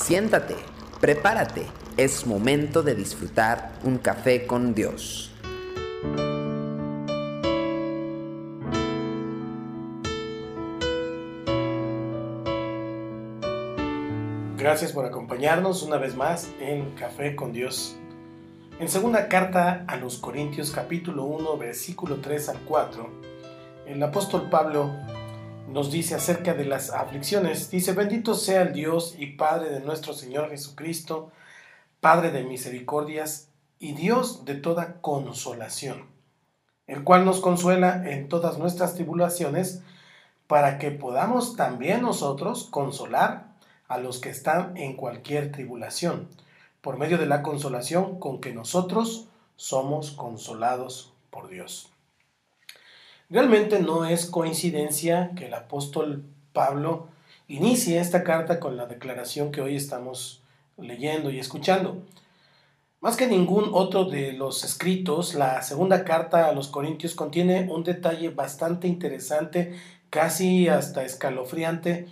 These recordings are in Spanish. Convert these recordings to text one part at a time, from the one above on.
Siéntate, prepárate, es momento de disfrutar un café con Dios. Gracias por acompañarnos una vez más en Café con Dios. En segunda carta a los Corintios capítulo 1 versículo 3 al 4, el apóstol Pablo nos dice acerca de las aflicciones. Dice, bendito sea el Dios y Padre de nuestro Señor Jesucristo, Padre de misericordias y Dios de toda consolación, el cual nos consuela en todas nuestras tribulaciones, para que podamos también nosotros consolar a los que están en cualquier tribulación, por medio de la consolación con que nosotros somos consolados por Dios. Realmente no es coincidencia que el apóstol Pablo inicie esta carta con la declaración que hoy estamos leyendo y escuchando. Más que ningún otro de los escritos, la segunda carta a los Corintios contiene un detalle bastante interesante, casi hasta escalofriante,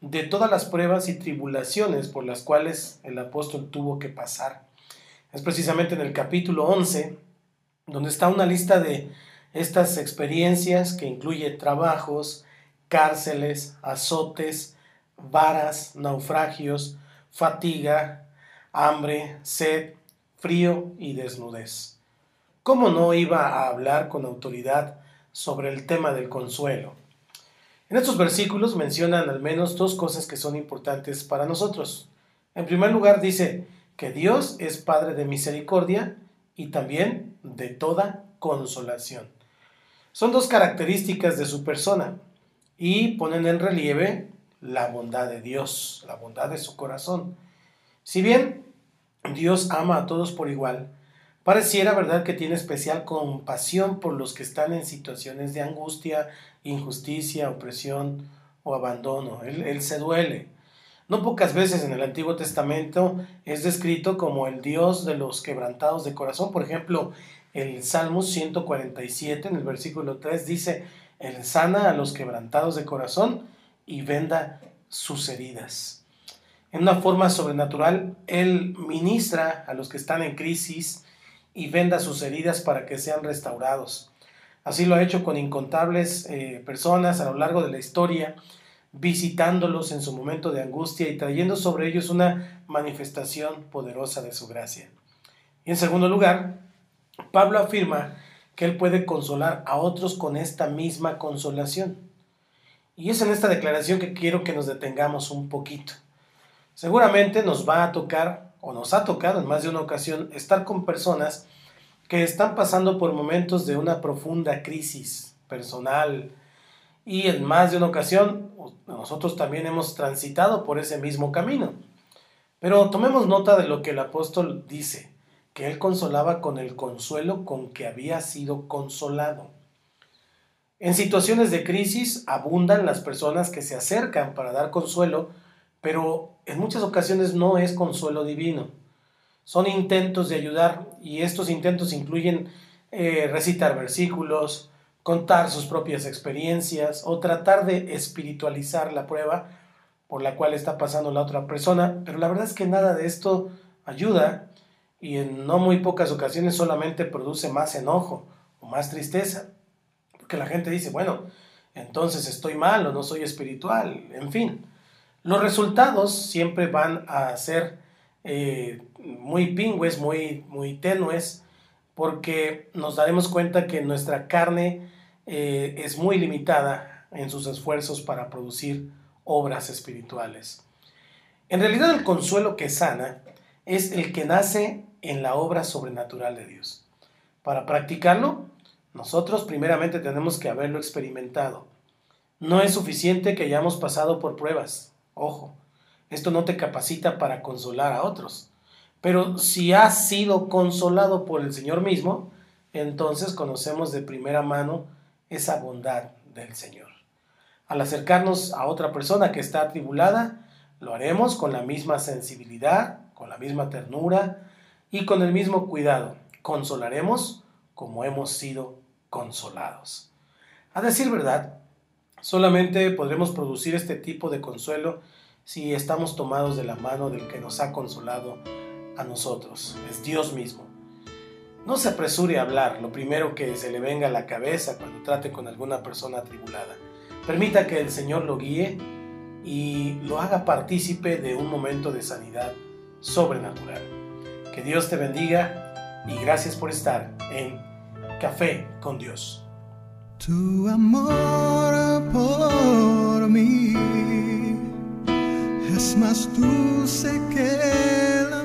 de todas las pruebas y tribulaciones por las cuales el apóstol tuvo que pasar. Es precisamente en el capítulo 11, donde está una lista de estas experiencias que incluye trabajos, cárceles, azotes, varas, naufragios, fatiga, hambre, sed, frío y desnudez. ¿Cómo no iba a hablar con autoridad sobre el tema del consuelo? En estos versículos mencionan al menos dos cosas que son importantes para nosotros. En primer lugar dice que Dios es Padre de misericordia y también de toda consolación. Son dos características de su persona y ponen en relieve la bondad de Dios, la bondad de su corazón. Si bien Dios ama a todos por igual, pareciera verdad que tiene especial compasión por los que están en situaciones de angustia, injusticia, opresión o abandono. Él, él se duele. No pocas veces en el Antiguo Testamento es descrito como el Dios de los quebrantados de corazón. Por ejemplo, el Salmo 147 en el versículo 3 dice, Él sana a los quebrantados de corazón y venda sus heridas. En una forma sobrenatural, Él ministra a los que están en crisis y venda sus heridas para que sean restaurados. Así lo ha hecho con incontables eh, personas a lo largo de la historia, visitándolos en su momento de angustia y trayendo sobre ellos una manifestación poderosa de su gracia. Y en segundo lugar, Pablo afirma que él puede consolar a otros con esta misma consolación. Y es en esta declaración que quiero que nos detengamos un poquito. Seguramente nos va a tocar, o nos ha tocado en más de una ocasión, estar con personas que están pasando por momentos de una profunda crisis personal. Y en más de una ocasión, nosotros también hemos transitado por ese mismo camino. Pero tomemos nota de lo que el apóstol dice que él consolaba con el consuelo con que había sido consolado. En situaciones de crisis abundan las personas que se acercan para dar consuelo, pero en muchas ocasiones no es consuelo divino. Son intentos de ayudar y estos intentos incluyen eh, recitar versículos, contar sus propias experiencias o tratar de espiritualizar la prueba por la cual está pasando la otra persona, pero la verdad es que nada de esto ayuda y en no muy pocas ocasiones solamente produce más enojo o más tristeza. Porque la gente dice, bueno, entonces estoy mal o no soy espiritual, en fin. Los resultados siempre van a ser eh, muy pingües, muy, muy tenues, porque nos daremos cuenta que nuestra carne eh, es muy limitada en sus esfuerzos para producir obras espirituales. En realidad el consuelo que sana es el que nace en la obra sobrenatural de Dios. Para practicarlo, nosotros primeramente tenemos que haberlo experimentado. No es suficiente que hayamos pasado por pruebas. Ojo, esto no te capacita para consolar a otros. Pero si has sido consolado por el Señor mismo, entonces conocemos de primera mano esa bondad del Señor. Al acercarnos a otra persona que está atribulada, lo haremos con la misma sensibilidad, con la misma ternura, y con el mismo cuidado consolaremos como hemos sido consolados. A decir verdad, solamente podremos producir este tipo de consuelo si estamos tomados de la mano del que nos ha consolado a nosotros, es Dios mismo. No se apresure a hablar lo primero que se le venga a la cabeza cuando trate con alguna persona atribulada. Permita que el Señor lo guíe y lo haga partícipe de un momento de sanidad sobrenatural. Que Dios te bendiga y gracias por estar en Café con Dios. Tu amor por mí es más dulce que la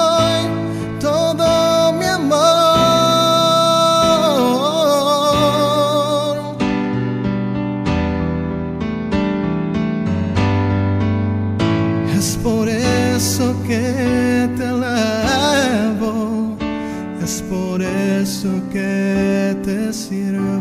eso que te sirvo,